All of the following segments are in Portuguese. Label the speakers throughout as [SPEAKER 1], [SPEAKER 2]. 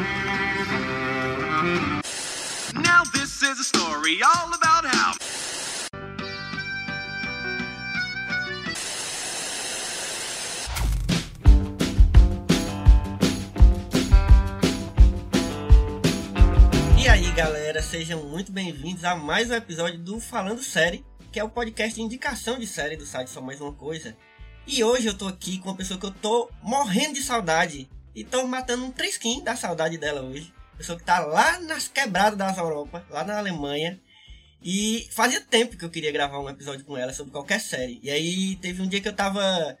[SPEAKER 1] Now this is a story all about how.
[SPEAKER 2] E aí, galera, sejam muito bem-vindos a mais um episódio do Falando Série, que é o podcast de indicação de série do site Só Mais Uma Coisa. E hoje eu tô aqui com uma pessoa que eu tô morrendo de saudade e tô matando um trisquinho da saudade dela hoje. Pessoa que tá lá nas quebradas das Europa, lá na Alemanha. E fazia tempo que eu queria gravar um episódio com ela sobre qualquer série. E aí teve um dia que eu tava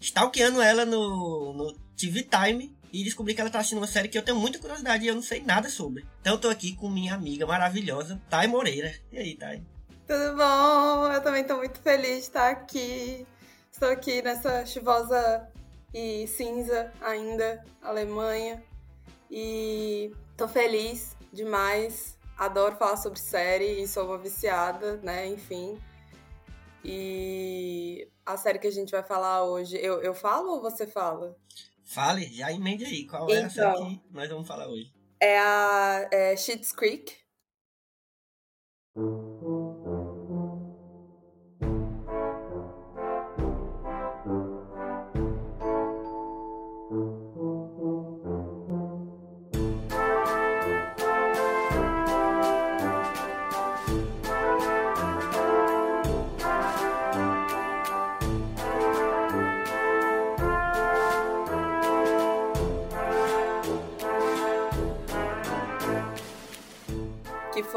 [SPEAKER 2] stalkeando ela no, no TV Time e descobri que ela tá assistindo uma série que eu tenho muita curiosidade e eu não sei nada sobre. Então eu tô aqui com minha amiga maravilhosa, Thay Moreira. E aí, Thay?
[SPEAKER 3] Tudo bom? Eu também tô muito feliz de estar aqui. Estou aqui nessa chuvosa e cinza ainda, Alemanha. E tô feliz demais. Adoro falar sobre série e sou uma viciada, né? Enfim. E a série que a gente vai falar hoje, eu, eu falo ou você fala?
[SPEAKER 2] Fale, já emende aí. Qual é a série
[SPEAKER 3] Então.
[SPEAKER 2] que nós vamos falar hoje?
[SPEAKER 3] É a é Schitt's Creek.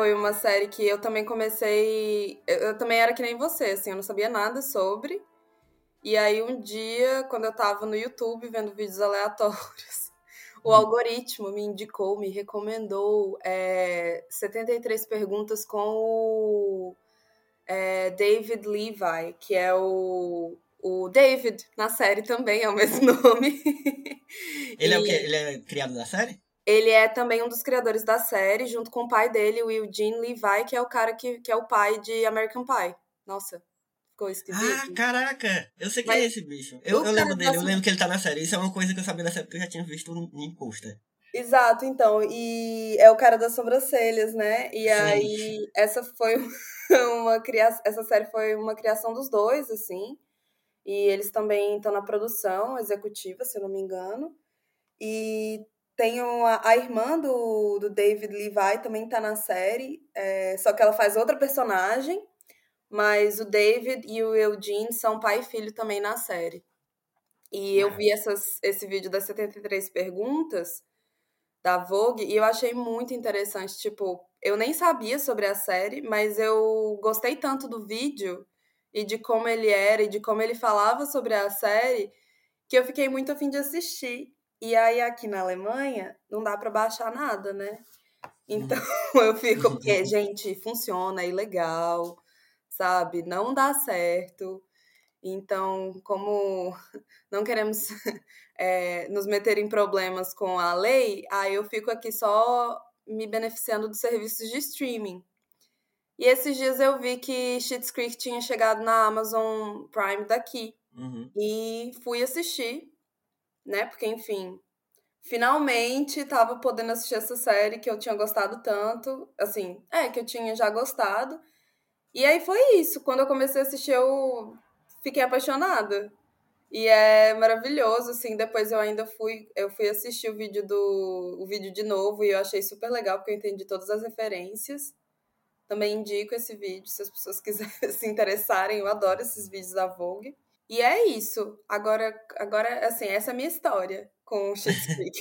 [SPEAKER 3] Foi uma série que eu também comecei. Eu, eu também era que nem você, assim, eu não sabia nada sobre. E aí um dia, quando eu tava no YouTube vendo vídeos aleatórios, o algoritmo me indicou, me recomendou é, 73 perguntas com o é, David Levi, que é o, o David na série também, é o mesmo nome.
[SPEAKER 2] Ele é o
[SPEAKER 3] E-
[SPEAKER 2] quê? Ele é criado da série?
[SPEAKER 3] Ele é também um dos criadores da série, junto com o pai dele, o Eugene Levi, que é o cara que, que é o pai de American Pie. Nossa, ficou
[SPEAKER 2] Ah,
[SPEAKER 3] esquisito.
[SPEAKER 2] caraca! Eu sei quem
[SPEAKER 3] Mas-
[SPEAKER 2] é esse bicho. Eu, eu lembro dele, eu lembro que ele tá na série. Isso é uma coisa que eu sabia da série porque eu já tinha visto em pôster.
[SPEAKER 3] Exato, então. E é o cara das sobrancelhas, né? E
[SPEAKER 2] Sim.
[SPEAKER 3] aí, essa foi uma criação. Essa série foi uma criação dos dois, assim. E eles também estão na produção executiva, se eu não me engano. E tem uma, a irmã do, do David Levi também tá na série, é, só que ela faz outra personagem. Mas o David e o Eugene são pai e filho também na série. E eu vi essas, esse vídeo das 73 perguntas da Vogue e eu achei muito interessante. Tipo, eu nem sabia sobre a série, mas eu gostei tanto do vídeo e de como ele era e de como ele falava sobre a série que eu fiquei muito afim de assistir. E aí aqui na Alemanha não dá pra baixar nada, né? Então eu fico, porque, gente, funciona, é ilegal, sabe? Não dá certo. Então, como não queremos é, nos meter em problemas com a lei, aí eu fico aqui só me beneficiando dos serviços de streaming. E esses dias eu vi que Schitt's Creek tinha chegado na Amazon Prime daqui
[SPEAKER 2] Uhum.
[SPEAKER 3] e fui assistir, né? Porque, enfim, finalmente tava podendo assistir essa série que eu tinha gostado tanto. Assim, é, que eu tinha já gostado. E aí foi isso. Quando eu comecei a assistir, eu fiquei apaixonada. E é maravilhoso, assim. Depois eu ainda fui, eu fui assistir o vídeo do o vídeo de novo e eu achei super legal porque eu entendi todas as referências. Também indico esse vídeo se as pessoas quiserem se interessarem. Eu adoro esses vídeos da Vogue. E é isso. Agora, agora assim, essa é a minha história com o Creek.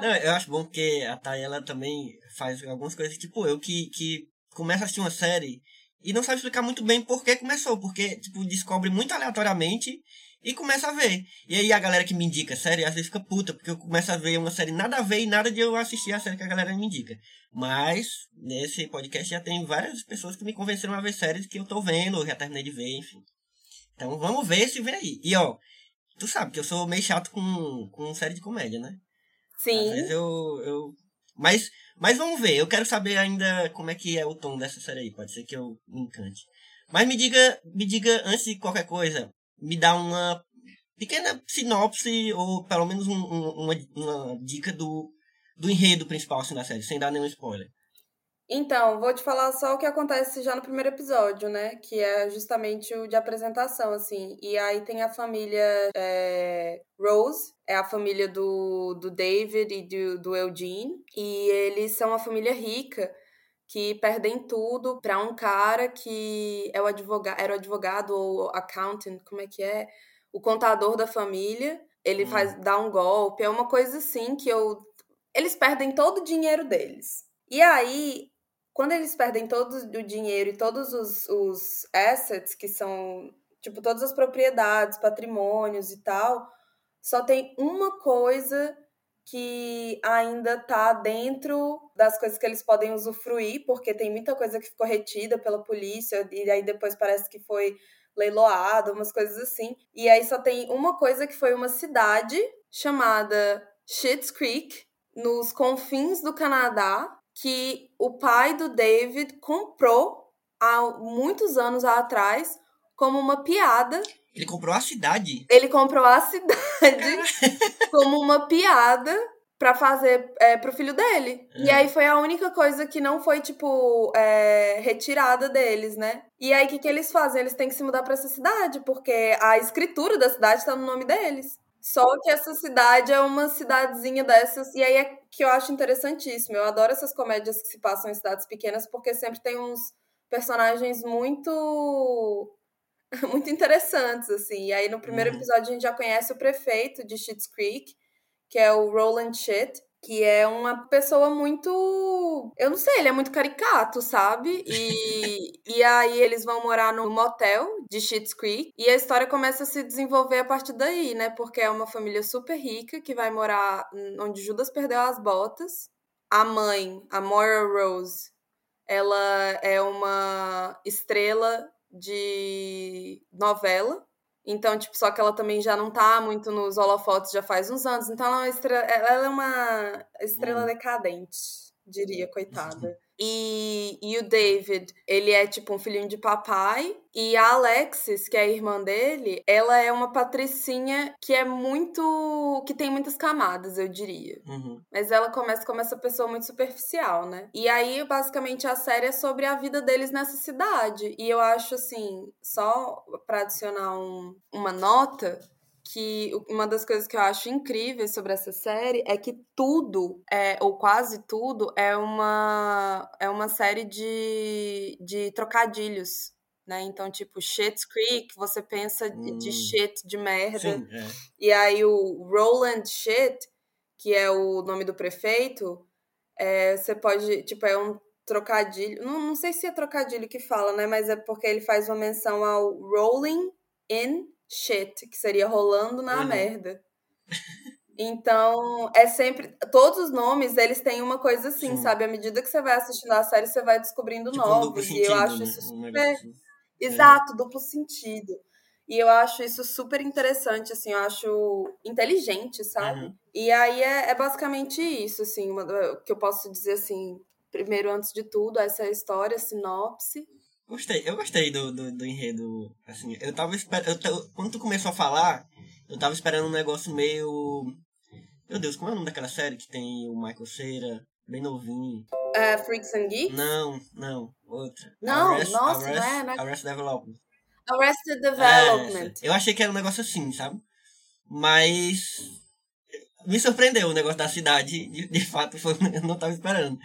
[SPEAKER 2] Não, eu acho bom porque a Thay, ela também faz algumas coisas, tipo eu, que, que começa a assistir uma série e não sabe explicar muito bem por que começou, porque, tipo, descobre muito aleatoriamente e começa a ver. E aí a galera que me indica série, às vezes fica puta, porque eu começo a ver uma série nada a ver e nada de eu assistir a série que a galera me indica. Mas, nesse podcast já tem várias pessoas que me convenceram a ver séries que eu tô vendo, ou já terminei de ver, enfim. Então vamos ver se vem aí. E ó, tu sabe que eu sou meio chato com, com série de comédia, né? Às vezes
[SPEAKER 3] Sim.
[SPEAKER 2] eu, eu. Mas, mas vamos ver, eu quero saber ainda como é que é o tom dessa série aí. Pode ser que eu me encante. Mas me diga, me diga, antes de qualquer coisa, me dá uma pequena sinopse, ou pelo menos um- um- uma, uma dica do, do enredo principal assim, da série, sem dar nenhum spoiler.
[SPEAKER 3] Então, vou te falar só o que acontece já no primeiro episódio, né? Que é justamente o de apresentação, assim. E aí tem a família é, Rose, é a família do, do David e do, do Eugene. E eles são uma família rica que perdem tudo para um cara que é o advogado, era o advogado ou accountant, como é que é? O contador da família. Ele hum. faz dá um golpe, é uma coisa assim que eu eles perdem todo o dinheiro deles. E aí quando eles perdem todo o dinheiro e todos os, os assets, que são, tipo, todas as propriedades, patrimônios e tal, só tem uma coisa que ainda tá dentro das coisas que eles podem usufruir, porque tem muita coisa que ficou retida pela polícia, e aí depois parece que foi leiloado, umas coisas assim. E aí só tem uma coisa que foi uma cidade chamada Schitt's Creek, nos confins do Canadá, que o pai do David comprou há muitos anos atrás como uma piada.
[SPEAKER 2] Ele comprou a cidade?
[SPEAKER 3] Ele comprou a cidade como uma piada para fazer é, pro filho dele. E aí foi a única coisa que não foi, tipo, é, retirada deles, né? E aí o que, que eles fazem? Eles têm que se mudar para essa cidade, porque a escritura da cidade tá no nome deles. Só que essa cidade é uma cidadezinha dessas, e aí é que eu acho interessantíssimo. Eu adoro essas comédias que se passam em cidades pequenas, porque sempre tem uns personagens muito muito interessantes, assim. E aí no primeiro uhum. episódio a gente já conhece o prefeito de Schitt's Creek, que é o Roland Schitt, que é uma pessoa muito. Eu não sei, ele é muito caricato, sabe? E, e aí eles vão morar no motel de Schitt's Creek. E a história começa a se desenvolver a partir daí, né? Porque é uma família super rica que vai morar onde Judas perdeu as botas. A mãe, a Moira Rose, ela é uma estrela de novela então, tipo, só que ela também já não tá muito nos holofotes já faz uns anos. Então, ela é uma estrela, ela é uma estrela hum. decadente, diria, coitada. E, e o David, ele é tipo um filhinho de papai. E a Alexis, que é a irmã dele, ela é uma patricinha que é muito. que tem muitas camadas, eu diria.
[SPEAKER 2] Uhum.
[SPEAKER 3] Mas ela começa como essa pessoa muito superficial, né? E aí, basicamente, a série é sobre a vida deles nessa cidade. E eu acho assim, só para adicionar um, uma nota, que uma das coisas que eu acho incríveis sobre essa série é que tudo, é, ou quase tudo, é uma, é uma série de, de trocadilhos. Né? Então, tipo, Shit's Creek, você pensa hum. de shit, de merda.
[SPEAKER 2] Sim, é.
[SPEAKER 3] E aí o Roland Shit, que é o nome do prefeito, é, você pode, tipo, é um trocadilho. Não, não sei se é trocadilho que fala, né? Mas é porque ele faz uma menção ao Rolling in shit, que seria rolando na uhum. merda. Então, é sempre. Todos os nomes, eles têm uma coisa assim, Sim. sabe? À medida que você vai assistindo a série, você vai descobrindo tipo novos. Sentido, e eu acho né? isso super. Assim. Exato, é. duplo sentido. E eu acho isso super interessante, assim, eu acho inteligente, sabe? Uhum. E aí é, é, basicamente isso, assim, uma, que eu posso dizer assim, primeiro, antes de tudo, essa é a história, sinopse.
[SPEAKER 2] Gostei, eu gostei do, do, do enredo. Assim, eu tava esperando. Quando tu começou a falar, eu tava esperando um negócio meio. Meu Deus, como é o nome daquela série que tem o Michael Cera, bem novinho?
[SPEAKER 3] É, uh, Freaks and Geeks?
[SPEAKER 2] Não, não, outra.
[SPEAKER 3] Não, Arrest, nossa,
[SPEAKER 2] Arrest,
[SPEAKER 3] não é, não é...
[SPEAKER 2] Arrested Development.
[SPEAKER 3] Arrested Development.
[SPEAKER 2] É, eu achei que era um negócio assim, sabe? Mas. Me surpreendeu o negócio da cidade, de, de fato, foi, eu não tava esperando.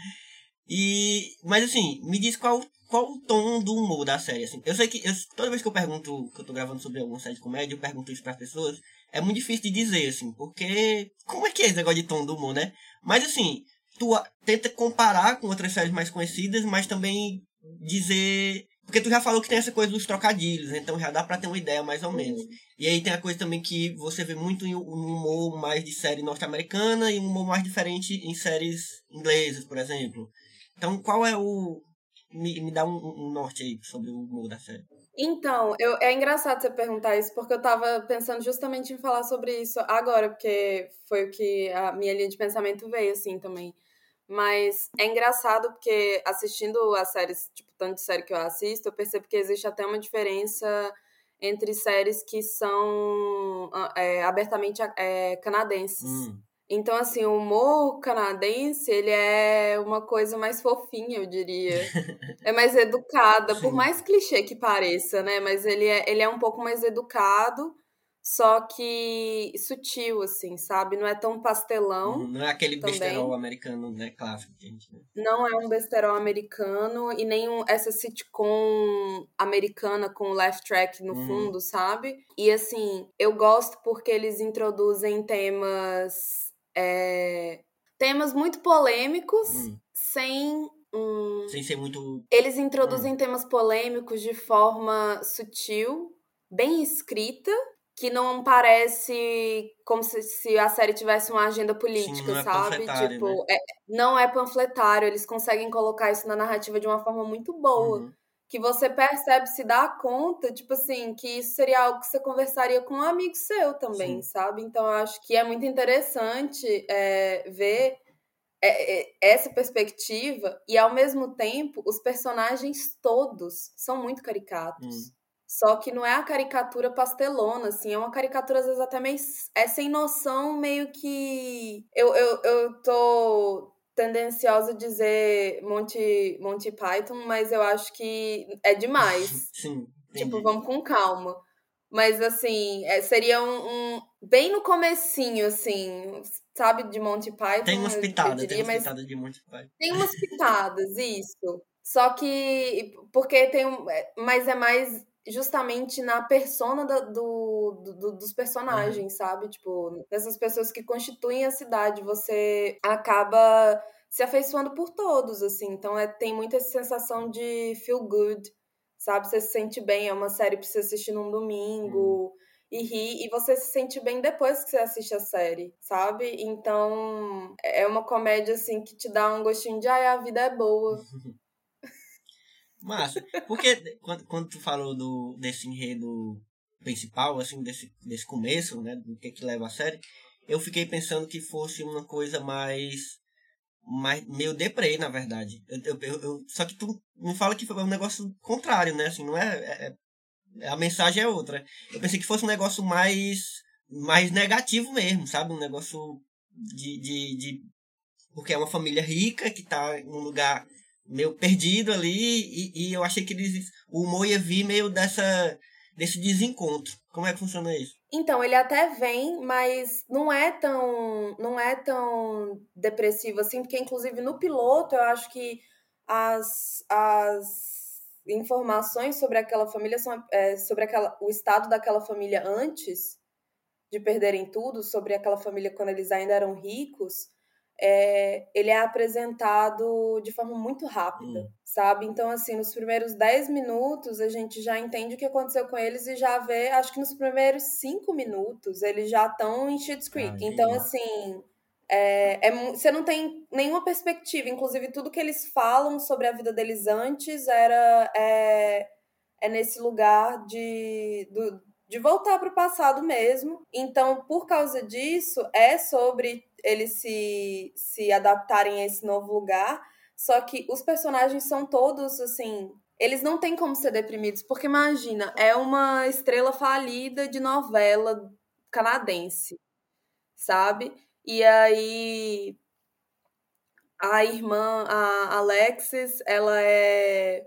[SPEAKER 2] E. Mas assim, me diz qual qual o tom do humor da série, assim. Eu sei que eu, toda vez que eu pergunto, que eu tô gravando sobre alguma série de comédia, eu pergunto isso pras pessoas, é muito difícil de dizer, assim, porque como é que é esse negócio de tom do humor, né? Mas assim, tu tenta comparar com outras séries mais conhecidas, mas também dizer. Porque tu já falou que tem essa coisa dos trocadilhos, então já dá pra ter uma ideia mais ou menos. Uhum. E aí tem a coisa também que você vê muito um humor mais de série norte-americana e um humor mais diferente em séries inglesas, por exemplo. Então, qual é o, me, me dá um, um, norte aí sobre o humor da série.
[SPEAKER 3] Então, eu, é engraçado você perguntar isso, porque eu tava pensando justamente em falar sobre isso agora, porque foi o que a minha linha de pensamento veio, assim, também. Mas é engraçado porque assistindo as séries, tipo, tanto de série que eu assisto, eu percebo que existe até uma diferença entre séries que são ah, é, abertamente é, canadenses.
[SPEAKER 2] Hum.
[SPEAKER 3] Então, assim, o humor canadense, ele é uma coisa mais fofinha, eu diria. É mais educada, por mais clichê que pareça, né? Mas ele é, ele é um pouco mais educado só que sutil, assim, sabe? Não é tão pastelão.
[SPEAKER 2] Uhum, não é aquele também. besterol americano, né? Clássico, gente. Né?
[SPEAKER 3] Não é um besterol americano e nem um, essa sitcom americana com laugh track no uhum. fundo, sabe? E assim, eu gosto porque eles introduzem temas. É, temas muito polêmicos, uhum. sem um...
[SPEAKER 2] Sem ser muito.
[SPEAKER 3] Eles introduzem hum. temas polêmicos de forma sutil, bem escrita que não parece como se, se, a série tivesse uma agenda política, Sim, é sabe? Tipo,
[SPEAKER 2] né?
[SPEAKER 3] é, não é panfletário, eles conseguem colocar isso na narrativa de uma forma muito boa. Uhum. Que você percebe, se dá conta, tipo assim, que isso seria algo que você conversaria com um amigo seu também, Sim. sabe? Então eu acho que é muito interessante é, ver é, é, essa perspectiva e ao mesmo tempo os personagens todos são muito caricatos. Hum. Só que não é a caricatura pastelona, assim, é uma caricatura às vezes até meio. É sem noção, meio que. Eu, eu, eu tô tendenciosa dizer Monty, Monty Python, mas eu acho que é demais.
[SPEAKER 2] Sim.
[SPEAKER 3] Tipo, vamos com calma. Mas assim, é, seria um, um, Bem no comecinho, assim, sabe, de Monty Python.
[SPEAKER 2] Tem umas pitadas, diria, tem umas pitadas de Monty Python.
[SPEAKER 3] Tem umas pitadas, isso. Só que. Porque tem um. É, mas é mais justamente na persona da, do, do, dos personagens, uhum. sabe? Tipo, dessas pessoas que constituem a cidade. Você acaba se afeiçoando por todos, assim. Então é, tem muita sensação de feel good, sabe? Você se sente bem. É uma série pra você assistir num domingo. Uhum. E rir, e você se sente bem depois que você assiste a série, sabe? Então, é uma comédia, assim, que te dá um gostinho de, ai, a vida é boa.
[SPEAKER 2] Massa. Porque quando, quando tu falou do, desse enredo principal, assim, desse, desse começo, né? Do que que leva a série, eu fiquei pensando que fosse uma coisa mais. mais meio deprê, na verdade. Eu, eu, eu, só que tu me fala que foi um negócio contrário, né? Assim, não é, é, é. A mensagem é outra. Eu pensei que fosse um negócio mais. mais negativo mesmo, sabe? Um negócio de. de, de porque é uma família rica que tá num lugar meio perdido ali e, e eu achei que eles, o humor ia vir meio dessa desse desencontro. Como é que funciona isso?
[SPEAKER 3] Então, ele até vem, mas não é tão não é tão depressivo assim, porque inclusive no piloto eu acho que as, as informações sobre aquela família são é, sobre aquela, o estado daquela família antes de perderem tudo, sobre aquela família quando eles ainda eram ricos, é, ele é apresentado de forma muito rápida, hum. sabe? Então, assim, nos primeiros 10 minutos a gente já entende o que aconteceu com eles e já vê, acho que nos primeiros 5 minutos eles já estão em Schitt's Creek. Ah, então, assim, é, é, você não tem nenhuma perspectiva. Inclusive, tudo que eles falam sobre a vida deles antes era é, é nesse lugar de, do, de voltar para o passado mesmo. Então, por causa disso, é sobre eles se, se adaptarem a esse novo lugar. Só que os personagens são todos assim. Eles não têm como ser deprimidos, porque imagina, é uma estrela falida de novela canadense, sabe? E aí a irmã, a Alexis, ela é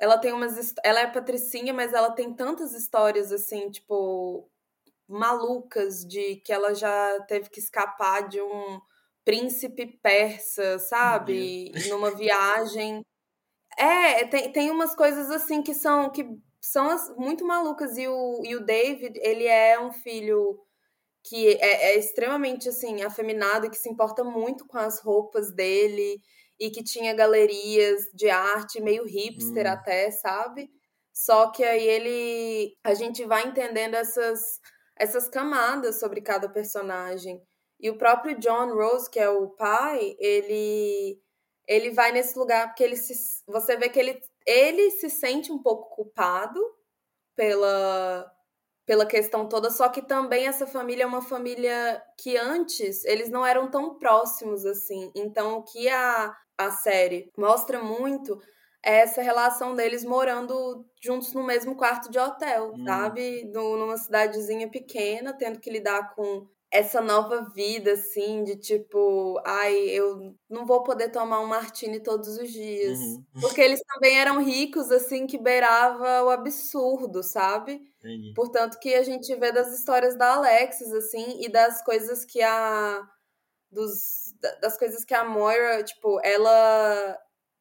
[SPEAKER 3] ela tem umas. Ela é patricinha, mas ela tem tantas histórias assim, tipo, malucas de que ela já teve que escapar de um príncipe persa, sabe? Numa viagem. É, tem, tem umas coisas assim que são que são muito malucas. E o, e o David, ele é um filho que é, é extremamente assim, afeminado e que se importa muito com as roupas dele e que tinha galerias de arte meio hipster hum. até, sabe? Só que aí ele a gente vai entendendo essas essas camadas sobre cada personagem. E o próprio John Rose, que é o pai, ele ele vai nesse lugar porque ele se, você vê que ele ele se sente um pouco culpado pela pela questão toda, só que também essa família é uma família que antes eles não eram tão próximos assim. Então o que a a série mostra muito essa relação deles morando juntos no mesmo quarto de hotel, hum. sabe? No, numa cidadezinha pequena, tendo que lidar com essa nova vida, assim, de tipo, ai, eu não vou poder tomar um martini todos os dias.
[SPEAKER 2] Uhum.
[SPEAKER 3] Porque eles também eram ricos, assim, que beirava o absurdo, sabe?
[SPEAKER 2] Entendi.
[SPEAKER 3] Portanto, que a gente vê das histórias da Alexis, assim, e das coisas que a. Dos, da- das coisas que a Moira, tipo, ela.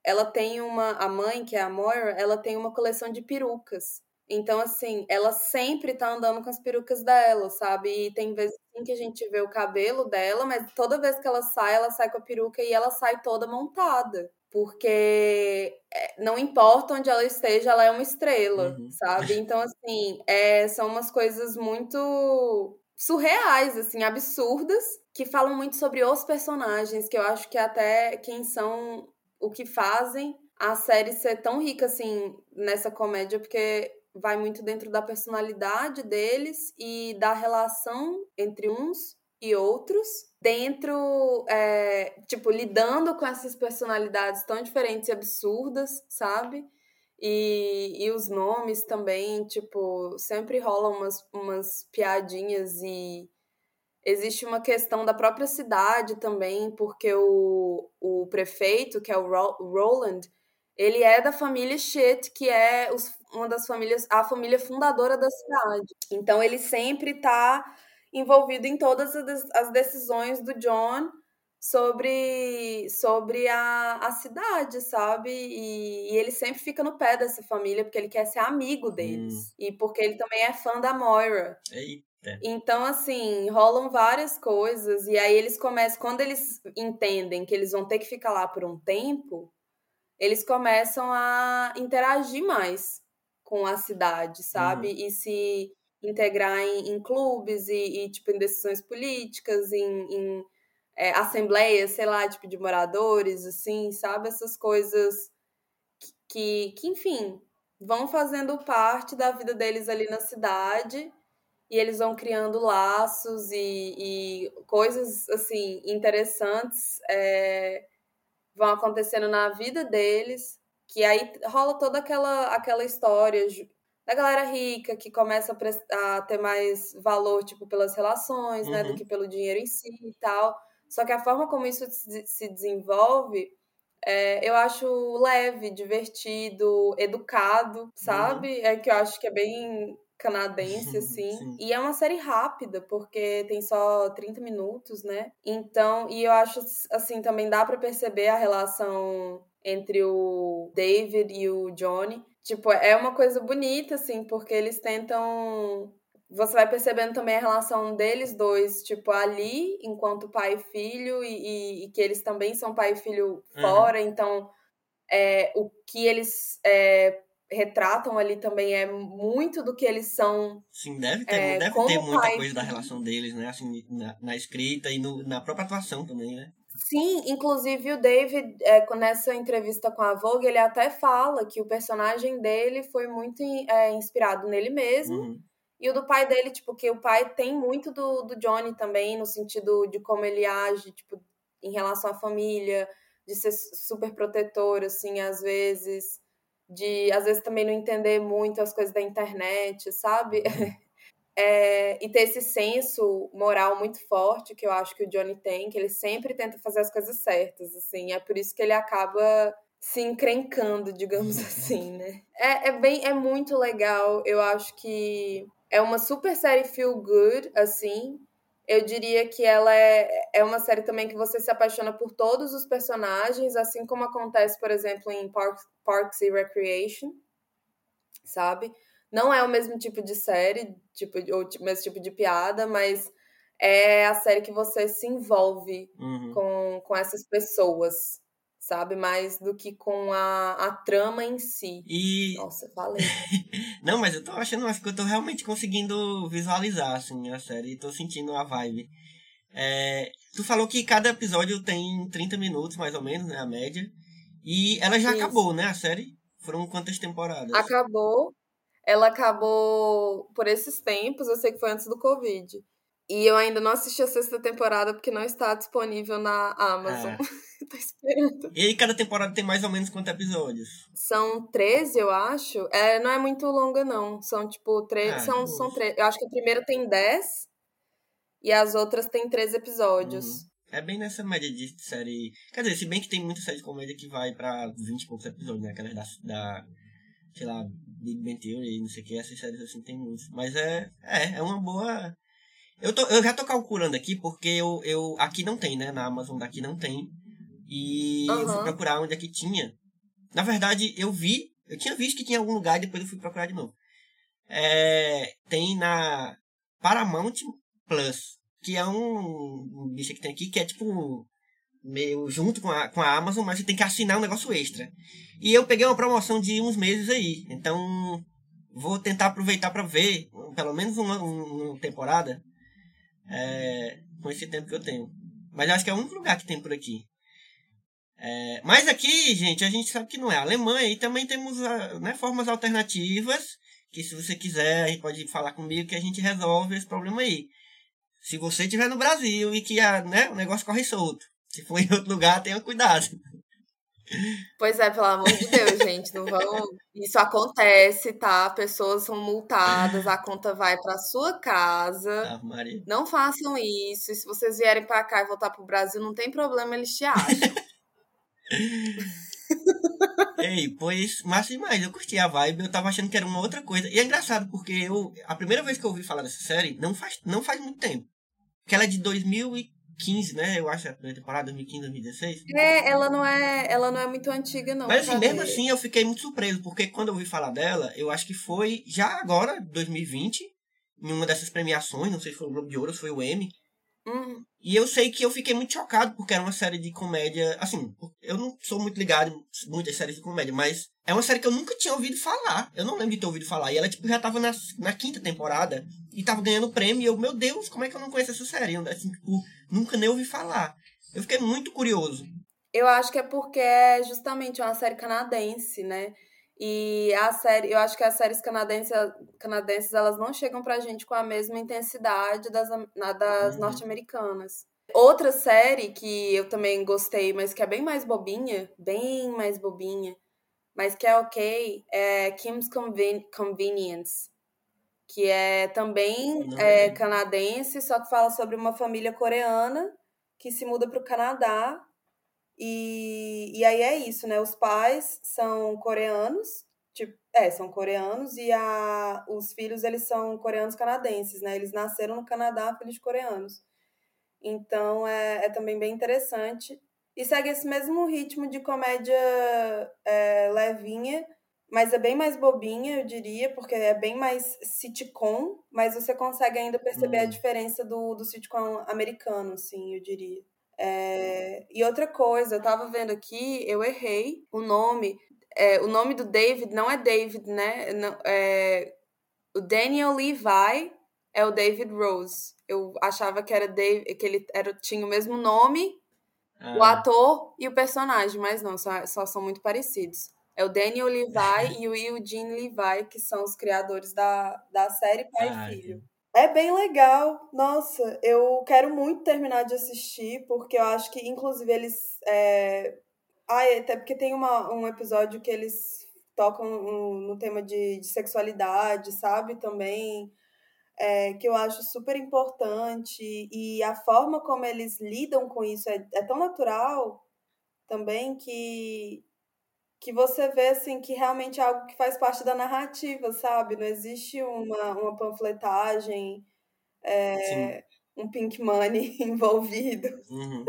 [SPEAKER 3] Ela tem uma. A mãe, que é a Moira, ela tem uma coleção de perucas. Então, assim, ela sempre tá andando com as perucas dela, sabe? E tem vezes assim que a gente vê o cabelo dela, mas toda vez que ela sai, ela sai com a peruca e ela sai toda montada. Porque é, não importa onde ela esteja, ela é uma estrela,
[SPEAKER 2] Uhum.
[SPEAKER 3] sabe? Então, assim, é, são umas coisas muito surreais, assim, absurdas, que falam muito sobre os personagens, que eu acho que até quem são, o que fazem a série ser tão rica, assim, nessa comédia, porque vai muito dentro da personalidade deles e da relação entre uns e outros, dentro, é, tipo, lidando com essas personalidades tão diferentes e absurdas, sabe? E, e os nomes também, tipo, sempre rolam umas, umas piadinhas e existe uma questão da própria cidade também, porque o, o prefeito, que é o Ro- Roland, ele é da família Shit, que é os- uma das famílias, a família fundadora da cidade. Então ele sempre tá envolvido em todas as decisões do John sobre, sobre a, a cidade, sabe? E, e ele sempre fica no pé dessa família porque ele quer ser amigo deles. E porque ele também é fã da Moira.
[SPEAKER 2] Eita.
[SPEAKER 3] Então, assim, rolam várias coisas, e aí eles começam, quando eles entendem que eles vão ter que ficar lá por um tempo, eles começam a interagir mais com a cidade, sabe? E se integrar em, em clubes e, e, tipo, em decisões políticas, em, em é, assembleias, sei lá, tipo, de moradores, assim, sabe? Essas coisas que, que, enfim, vão fazendo parte da vida deles ali na cidade e eles vão criando laços e, e coisas assim interessantes é, vão acontecendo na vida deles que aí rola toda aquela aquela história da galera rica que começa a, a ter mais valor tipo pelas relações né do
[SPEAKER 2] Uhum.
[SPEAKER 3] que pelo dinheiro em si e tal só que a forma como isso se se desenvolve é, eu acho leve, divertido, educado, sabe? É que eu acho que é bem canadense, assim.
[SPEAKER 2] Sim.
[SPEAKER 3] E é uma série rápida, porque tem só 30 minutos, né? Então, e eu acho, assim, também dá pra perceber a relação entre o David e o Johnny. Tipo, é uma coisa bonita, assim, porque eles tentam você vai percebendo também a relação deles dois, tipo, ali, enquanto pai e filho, e, e- e que eles também são pai e filho
[SPEAKER 2] Uhum.
[SPEAKER 3] fora, então é, o que eles é, retratam ali também é muito do que eles são.
[SPEAKER 2] Sim, deve ter,
[SPEAKER 3] É,
[SPEAKER 2] deve ter muita coisa da relação deles, né? Assim, na, na escrita e no- na própria atuação também, né?
[SPEAKER 3] Sim, inclusive o David, é, com- nessa entrevista com a Vogue, ele até fala que o personagem dele foi muito é, inspirado nele mesmo.
[SPEAKER 2] Uhum.
[SPEAKER 3] E o do pai dele, tipo, que o pai tem muito do, do Johnny também, no sentido de como ele age, tipo, em relação à família, de ser super protetor, assim, às vezes, de, às vezes, também não entender muito as coisas da internet, sabe? É, e ter esse senso moral muito forte que eu acho que o Johnny tem, que ele sempre tenta fazer as coisas certas, assim, é por isso que ele acaba se encrencando, digamos assim, né? É, é bem, é muito legal, eu acho que é uma super série feel good, assim. Eu diria que ela é, é uma série também que você se apaixona por todos os personagens, assim como acontece, por exemplo, em Parks, Parks and Recreation, sabe? Não é o mesmo tipo de série, tipo, ou o mesmo tipo de piada, mas é a série que você se envolve
[SPEAKER 2] Uhum.
[SPEAKER 3] com, com essas pessoas, sabe? Mais do que com a, a trama em si.
[SPEAKER 2] E.
[SPEAKER 3] Nossa, falei.
[SPEAKER 2] Não, mas eu tô achando, acho que eu tô realmente conseguindo visualizar, assim, a série. Tô sentindo a vibe. É, tu falou que cada episódio tem 30 minutos, mais ou menos, né? A média. E ela já
[SPEAKER 3] Isso.
[SPEAKER 2] acabou, né? A série? Foram quantas temporadas?
[SPEAKER 3] Acabou. Ela acabou por esses tempos, eu sei que foi antes do Covid. E eu ainda não assisti a sexta temporada porque não está disponível na Amazon.
[SPEAKER 2] Ah.
[SPEAKER 3] Tô esperando.
[SPEAKER 2] E aí cada temporada tem mais ou menos quantos episódios?
[SPEAKER 3] São 13, eu acho. É, não é muito longa, não. São, tipo, 13.
[SPEAKER 2] Ah,
[SPEAKER 3] são, são
[SPEAKER 2] boas.
[SPEAKER 3] 13. Eu acho que a primeira tem 10. E as outras têm três episódios.
[SPEAKER 2] Uhum. É bem nessa média de série. Quer dizer, se bem que tem muita série de comédia que vai pra 20 e poucos episódios, né? Aquelas da, da. Sei lá, Big Bang Theory, não sei o que, essas séries assim tem muitos. Mas é. É, é uma boa. Eu, tô, eu já tô calculando aqui porque eu, eu. Aqui não tem, né? Na Amazon daqui não tem. E eu fui procurar onde é que tinha. Na verdade, eu vi. Eu tinha visto que tinha algum lugar e depois eu fui procurar de novo. É, tem na Paramount Plus, que é um, um bicho que tem aqui, que é tipo meio junto com a, com a Amazon, mas você tem que assinar um negócio extra. E eu peguei uma promoção de uns meses aí, então vou tentar aproveitar para ver, pelo menos uma, uma temporada, é, com esse tempo que eu tenho. Mas eu acho que é o único lugar que tem por aqui. É, mas aqui, gente, a gente sabe que não é a Alemanha e também temos ah, né, formas alternativas que se você quiser, pode falar comigo que a gente resolve esse problema aí. Se você estiver no Brasil e que a, né, o negócio corre solto. Se for em outro lugar, tenha cuidado.
[SPEAKER 3] Pois é, pelo amor de Deus, gente, não vão. Isso acontece, tá? Pessoas são multadas, a conta vai pra sua casa.
[SPEAKER 2] Ave Maria.
[SPEAKER 3] Não façam isso. E se vocês vierem pra cá e voltar pro Brasil, não tem problema, eles te acham.
[SPEAKER 2] Ei, pois, massa demais. Eu curti a vibe, eu tava achando que era uma outra coisa. E é engraçado, porque eu. A primeira vez que eu ouvi falar dessa série não faz, não faz muito tempo. Porque ela é de 2015, né? Eu acho a primeira temporada, 2015, 2016.
[SPEAKER 3] É, ela não é, ela não é muito antiga, não.
[SPEAKER 2] Mas assim, mesmo assim, eu fiquei muito surpreso, porque quando eu ouvi falar dela, eu acho que foi já agora, 2020, em uma dessas premiações, não sei se foi o Globo de Ouro ou se foi o Emmy. E eu sei que eu fiquei muito chocado, porque era uma série de comédia. Assim, eu não sou muito ligado em muitas séries de comédia, mas é uma série que eu nunca tinha ouvido falar. Eu não lembro de ter ouvido falar. E ela, tipo, já tava na, na quinta temporada e tava ganhando prêmio. E eu, meu Deus, como é que eu não conheço essa série? Eu, assim, tipo, nunca nem ouvi falar. Eu fiquei muito curioso.
[SPEAKER 3] Eu acho que é porque é justamente uma série canadense, né? E a série, eu acho que as séries canadenses, canadenses elas não chegam pra gente com a mesma intensidade das, das
[SPEAKER 2] Uhum.
[SPEAKER 3] norte-americanas. Outra série que eu também gostei, mas que é bem mais bobinha, bem mais bobinha, mas que é ok, é Kim's Conven Convenience, que é também
[SPEAKER 2] Não
[SPEAKER 3] é, canadense, só que fala sobre uma família coreana que se muda para o Canadá e, e aí é isso, né? Os pais são coreanos, tipo, é, são coreanos e a, os filhos, eles são coreanos canadenses, né? Eles nasceram no Canadá, filhos de coreanos. Então, é, é também bem interessante. E segue esse mesmo ritmo de comédia é, levinha, mas é bem mais bobinha, eu diria, porque é bem mais sitcom, mas você consegue ainda perceber a
[SPEAKER 2] Hum.
[SPEAKER 3] diferença do, do sitcom americano, assim, eu diria. É, e outra coisa, eu tava vendo aqui, eu errei o nome. É, o nome do David não é David, né? Não, é, o Daniel Levi é o David Rose. Eu achava que era Dave, que ele era, tinha o mesmo nome, o
[SPEAKER 2] Ah,
[SPEAKER 3] ator e o personagem, mas não, só, só são muito parecidos. É o Daniel Levi e o Eugene Levi, que são os criadores da, da série Pai
[SPEAKER 2] Ah,
[SPEAKER 3] e Filho. É bem legal. Nossa, eu quero muito terminar de assistir, porque eu acho que, inclusive, eles. É... Ai, até porque tem uma, um episódio que eles tocam no, no tema de, de sexualidade, sabe? Também. é, que eu acho super importante. E a forma como eles lidam com isso é, é tão natural também que, que você vê assim que realmente é algo que faz parte da narrativa, sabe? Não existe uma, uma panfletagem, é, um pink money envolvido.
[SPEAKER 2] Uhum.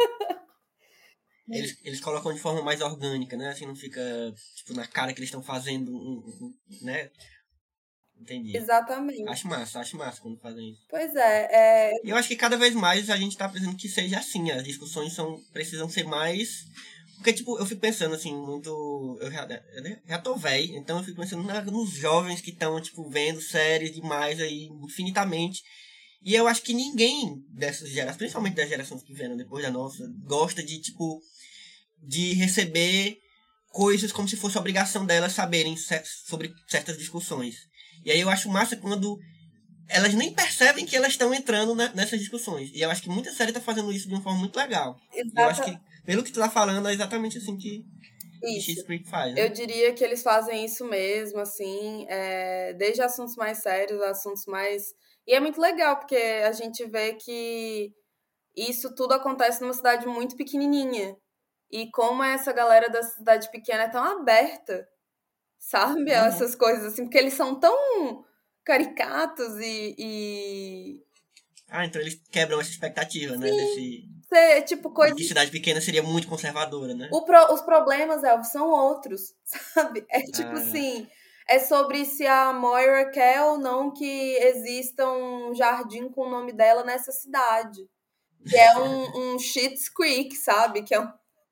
[SPEAKER 2] Eles, eles colocam de forma mais orgânica, né? Assim, não fica, tipo, na cara que eles estão fazendo, né? Entendi.
[SPEAKER 3] Exatamente.
[SPEAKER 2] Acho massa, acho massa quando fazem isso.
[SPEAKER 3] Pois é, é,
[SPEAKER 2] eu acho que cada vez mais a gente tá precisando que seja assim. As discussões são, precisam ser mais. Porque, tipo, eu fico pensando, assim, muito. Eu já, eu já tô velho, então eu fico pensando na- nos jovens que estão, tipo, vendo séries demais aí, infinitamente. E eu acho que ninguém dessas gerações, principalmente das gerações que vieram depois da nossa, gosta de, tipo, de receber coisas como se fosse obrigação delas saberem sobre certas discussões. E aí eu acho massa quando elas nem percebem que elas estão entrando na- nessas discussões. E eu acho que muita série tá fazendo isso de uma forma muito legal. E eu acho que, pelo que tu tá falando, é exatamente assim que,
[SPEAKER 3] Isso.
[SPEAKER 2] Faz, né?
[SPEAKER 3] Eu diria que eles fazem isso mesmo, assim, é, desde assuntos mais sérios, assuntos mais. E é muito legal, porque a gente vê que isso tudo acontece numa cidade muito pequenininha. E como essa galera da cidade pequena é tão aberta, sabe?
[SPEAKER 2] Uhum.
[SPEAKER 3] Essas coisas, assim, porque eles são tão caricatos e. e...
[SPEAKER 2] Ah, então eles quebram essa expectativa, né? Desse,
[SPEAKER 3] Cê, tipo,
[SPEAKER 2] de
[SPEAKER 3] coisas
[SPEAKER 2] que cidade pequena seria muito conservadora, né?
[SPEAKER 3] O pro- os problemas, Elvis, são outros, sabe? É tipo
[SPEAKER 2] Ah.
[SPEAKER 3] assim, é sobre se a Moira quer ou não que exista um jardim com o nome dela nessa cidade. Que é um, um Schitt's Creek, sabe? Que é um...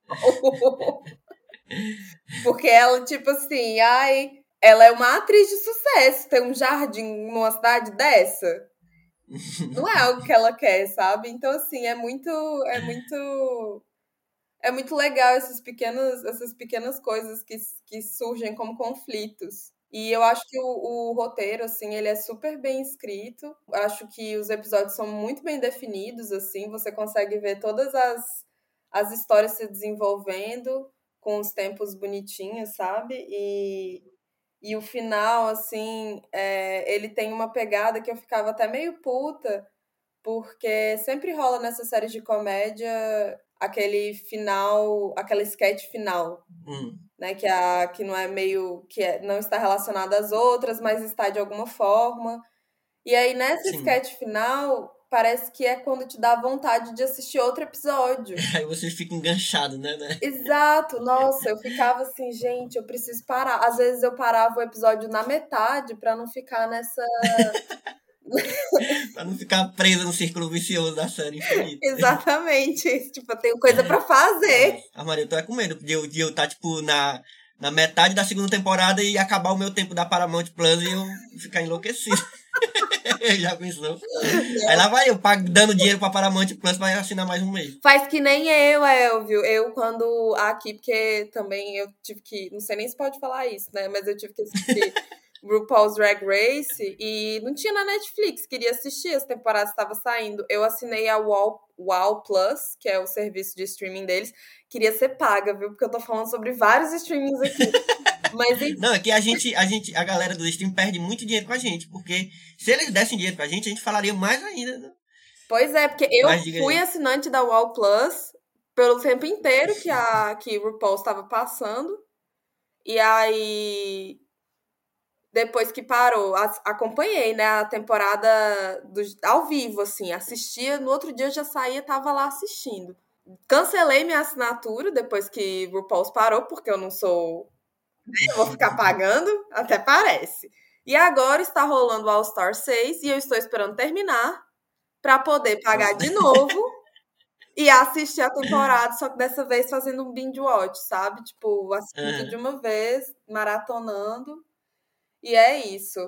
[SPEAKER 3] Porque ela, tipo assim, ai, ela é uma atriz de sucesso, tem um jardim numa cidade dessa. Não é algo que ela quer, sabe? Então, assim, é muito. É muito. É muito legal esses pequenos, essas pequenas coisas que, que surgem como conflitos. E eu acho que o, o roteiro, assim, ele é super bem escrito. Acho que os episódios são muito bem definidos, assim. Você consegue ver todas as, as histórias se desenvolvendo com os tempos bonitinhos, sabe? E, e o final, assim, é, ele tem uma pegada que eu ficava até meio puta, porque sempre rola nessas séries de comédia aquele final, aquela sketch final,
[SPEAKER 2] Hum.
[SPEAKER 3] né? Que, a, que não é meio. que é, não está relacionada às outras, mas está de alguma forma. E aí, nessa
[SPEAKER 2] Sim.
[SPEAKER 3] sketch final, parece que é quando te dá vontade de assistir outro episódio.
[SPEAKER 2] Aí você fica enganchado, né? né?
[SPEAKER 3] Exato, nossa, eu ficava assim, gente, eu preciso parar. Às vezes eu parava o episódio na metade pra não ficar nessa.
[SPEAKER 2] pra não ficar preso no círculo vicioso da série infinita.
[SPEAKER 3] Exatamente. tipo, eu tenho coisa pra fazer.
[SPEAKER 2] A Maria, eu tô é com medo de eu estar, de eu tá, tipo, na, na metade da segunda temporada e acabar o meu tempo da Paramount Plus e eu ficar enlouquecido. Já pensou? Aí lá vai eu pago, dando dinheiro pra Paramount Plus pra assinar mais um mês.
[SPEAKER 3] Faz que nem eu, Elvio. Eu, quando. Aqui, porque também eu tive que. Não sei nem se pode falar isso, né? Mas eu tive que assistir RuPaul's Drag Race e não tinha na Netflix. Queria assistir, as temporadas estavam saindo. Eu assinei a Wow, wow Plus, que é o serviço de streaming deles. Queria ser paga, viu? Porque eu tô falando sobre vários streamings aqui. Mas enfim.
[SPEAKER 2] Não, é que a gente, a gente, a galera do stream perde muito dinheiro com a gente, porque se eles dessem dinheiro pra gente, a gente falaria mais ainda. né?
[SPEAKER 3] Pois é, porque eu
[SPEAKER 2] diga aí.
[SPEAKER 3] fui assinante da Wow Plus pelo tempo inteiro que a que RuPaul estava passando. E aí depois que parou, acompanhei, né, a temporada do, ao vivo, assim, assistia, no outro dia eu já saía, tava lá assistindo. Cancelei minha assinatura depois que RuPaul parou, porque eu não sou. Eu vou ficar pagando, até parece. E agora está rolando o All Star 6 e eu estou esperando terminar para poder pagar de novo e assistir a temporada, só que dessa vez fazendo um binge watch, sabe? Tipo, assistindo
[SPEAKER 2] Aham.
[SPEAKER 3] de uma vez, maratonando. E é isso.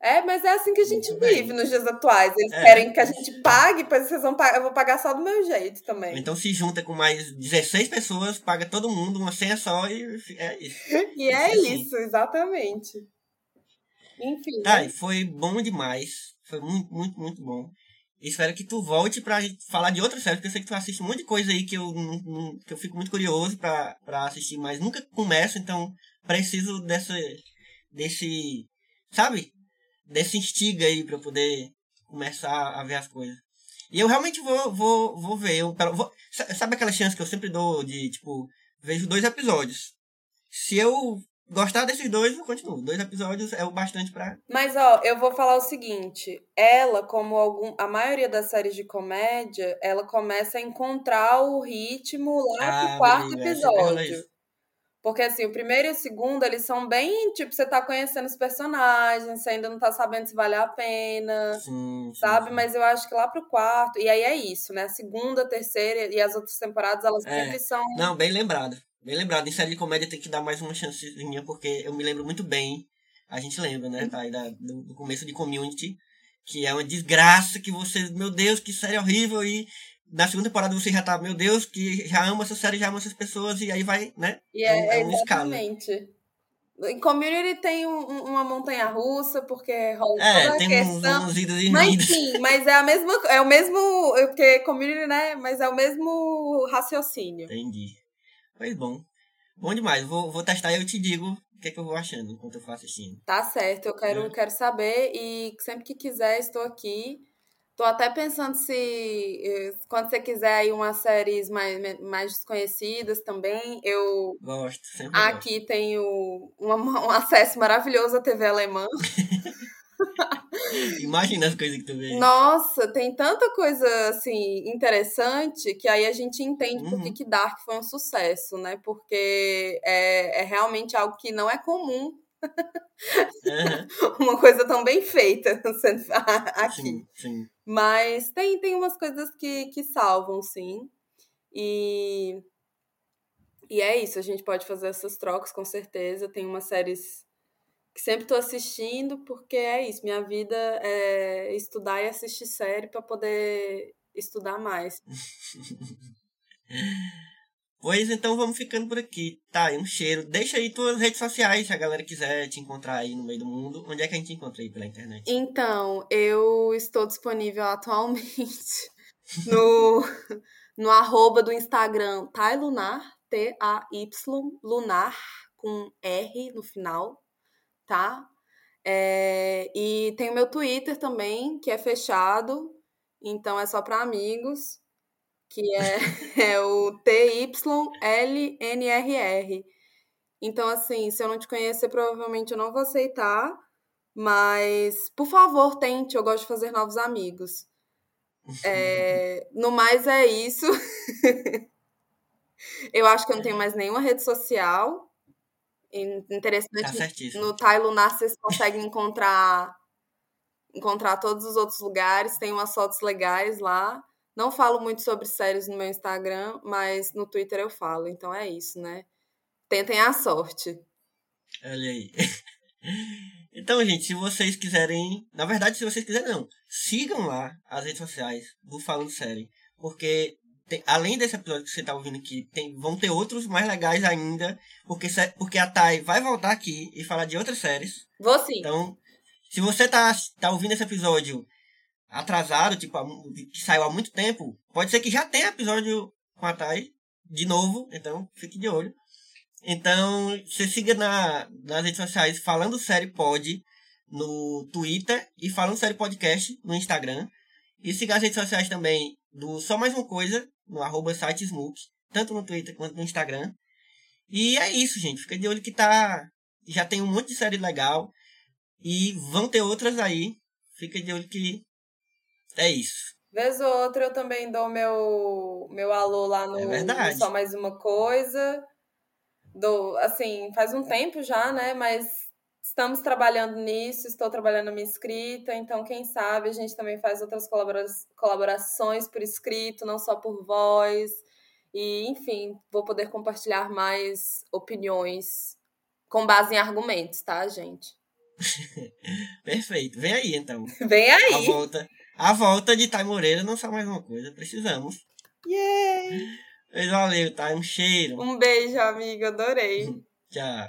[SPEAKER 3] É, mas é assim que a gente
[SPEAKER 2] Muito bem.
[SPEAKER 3] vive nos dias atuais. Eles
[SPEAKER 2] É.
[SPEAKER 3] querem que a gente pague, pois vocês vão pagar. Eu vou pagar só do meu jeito também.
[SPEAKER 2] Então se junta com mais 16 pessoas, paga todo mundo uma senha só e é isso.
[SPEAKER 3] E é
[SPEAKER 2] assim.
[SPEAKER 3] isso, exatamente. Enfim.
[SPEAKER 2] Tá, e foi bom demais. Foi muito, muito, muito bom. Espero que tu volte pra falar de outra série, porque eu sei que tu assiste um monte de coisa aí que eu, não- não- que eu fico muito curioso pra, pra assistir, mas nunca começo, então preciso dessa, desse, sabe? Desse instiga aí pra eu poder começar a ver as coisas. E eu realmente vou, vou, vou ver. Eu, vou- sa- sabe aquela chance que eu sempre dou de, tipo, vejo dois episódios. Se eu gostar desses dois, eu continuo. Dois episódios é o bastante pra
[SPEAKER 3] Mas, ó, eu vou falar o seguinte: ela, como algum, a maioria das séries de comédia, ela começa a encontrar o ritmo lá
[SPEAKER 2] Ah,
[SPEAKER 3] pro quarto
[SPEAKER 2] amiga, rola
[SPEAKER 3] episódio. Porque, assim, o primeiro e o segundo, eles são bem, tipo, você tá conhecendo os personagens, você ainda não tá sabendo se vale a pena,
[SPEAKER 2] Sim,
[SPEAKER 3] sabe?
[SPEAKER 2] sim.
[SPEAKER 3] Mas eu acho que lá pro quarto, e aí é isso, né? A segunda, a terceira e as outras temporadas, elas
[SPEAKER 2] É.
[SPEAKER 3] sempre são.
[SPEAKER 2] Não, bem lembrado. Bem lembrado. Em série de comédia tem que dar mais uma chancezinha, porque eu me lembro muito bem. A gente lembra, né? Tá, aí da- do, do começo de community. Que é uma desgraça que você. Meu Deus, que série horrível. E na segunda temporada você já tá, meu Deus, que já ama essa série, já ama essas pessoas. E aí vai, né?
[SPEAKER 3] E
[SPEAKER 2] É um-
[SPEAKER 3] é,
[SPEAKER 2] é uma escala.
[SPEAKER 3] exatamente. Em community tem um- um- uma montanha russa, porque rola
[SPEAKER 2] É,
[SPEAKER 3] toda
[SPEAKER 2] tem uns,
[SPEAKER 3] questão.
[SPEAKER 2] uns e
[SPEAKER 3] Mas sim, mas é a mesma. É o mesmo. é Porque community, né? Mas é o mesmo raciocínio.
[SPEAKER 2] Entendi. Pois bom. Bom demais. Vou, vou testar e eu te digo o que, é que eu vou achando enquanto eu for assistindo.
[SPEAKER 3] Tá certo, eu quero,
[SPEAKER 2] É.
[SPEAKER 3] quero saber e sempre que quiser estou aqui. Tô até pensando se eh, quando você quiser aí umas séries mais, mais desconhecidas também, eu
[SPEAKER 2] Gosto, sempre gosto.
[SPEAKER 3] aqui tenho uma- um acesso maravilhoso à TV alemã.
[SPEAKER 2] Imagina as coisas que tu vê.
[SPEAKER 3] Nossa, tem tanta coisa assim interessante que aí a gente entende por que,
[SPEAKER 2] Uhum.
[SPEAKER 3] que Dark foi um sucesso, né? Porque é, é realmente algo que não é comum,
[SPEAKER 2] Aham,
[SPEAKER 3] uma coisa tão bem feita sendo aqui.
[SPEAKER 2] Sim, sim.
[SPEAKER 3] Mas tem, tem umas coisas que, que salvam, sim. E, e é isso, a gente pode fazer essas trocas com certeza. Tem umas séries que sempre estou assistindo, porque é isso, minha vida é estudar e assistir série para poder estudar mais.
[SPEAKER 2] Pois então vamos ficando por aqui. Tá, aí um cheiro. Deixa aí tuas redes sociais se a galera quiser te encontrar aí no meio do mundo. Onde é que a gente encontra aí pela internet?
[SPEAKER 3] Então, eu estou disponível atualmente no, no arroba do Instagram Tailunar, T-A-Y, lunar, com R no final, tá? É, e tem o meu Twitter também, que é fechado, então é só para amigos, que é, é o T-Y-L-N-R-R. Então, assim, se eu não te conhecer, provavelmente eu não vou aceitar, mas, por favor, tente, eu gosto de fazer novos amigos. É, no mais, é isso. eu acho que eu não tenho mais nenhuma rede social. In-
[SPEAKER 2] Tá
[SPEAKER 3] Interessante
[SPEAKER 2] certíssimo.
[SPEAKER 3] no Tai Lunar vocês conseguem encontrar encontrar todos os outros lugares, tem umas fotos legais lá. Não falo muito sobre séries no meu Instagram, mas no Twitter eu falo, então é isso, né? Tentem a sorte.
[SPEAKER 2] Olha aí. Então, gente, se vocês quiserem. Na verdade, se vocês quiserem, não. Sigam lá as redes sociais do Falando Série. Porque, tem- além desse episódio que você tá ouvindo aqui, tem, vão ter outros mais legais ainda. Porque, porque a Thay vai voltar aqui e falar de outras séries.
[SPEAKER 3] Vou sim.
[SPEAKER 2] Então, se você tá, tá ouvindo esse episódio atrasado, tipo, que saiu há muito tempo, pode ser que já tenha episódio com a Thay de novo, então fique de olho. Então, você siga na, nas redes sociais Falando Série Pod no Twitter e Falando Série Podcast no Instagram. E siga as redes sociais também do Só Mais Uma Coisa, no arroba site Smook, tanto no Twitter quanto no Instagram. E é isso, gente. Fica de olho que tá. Já tem um monte de série legal. E vão ter outras aí. Fica de olho que é isso.
[SPEAKER 3] Vez ou outra eu também dou meu, meu alô lá no,
[SPEAKER 2] É verdade.
[SPEAKER 3] no Só Mais Uma Coisa. Dou, assim, faz um tempo já, né? Mas estamos trabalhando nisso, estou trabalhando na minha escrita, então quem sabe a gente também faz outras colabora colaborações por escrito, não só por voz. E, enfim, vou poder compartilhar mais opiniões com base em argumentos, tá, gente?
[SPEAKER 2] Perfeito. Vem aí, então.
[SPEAKER 3] Vem
[SPEAKER 2] A
[SPEAKER 3] aí!
[SPEAKER 2] volta. A volta de Thay Moreira não só mais uma coisa. Precisamos.
[SPEAKER 3] Yay!
[SPEAKER 2] Mas valeu, tá? Um cheiro.
[SPEAKER 3] Um beijo, amigo, adorei.
[SPEAKER 2] Tchau.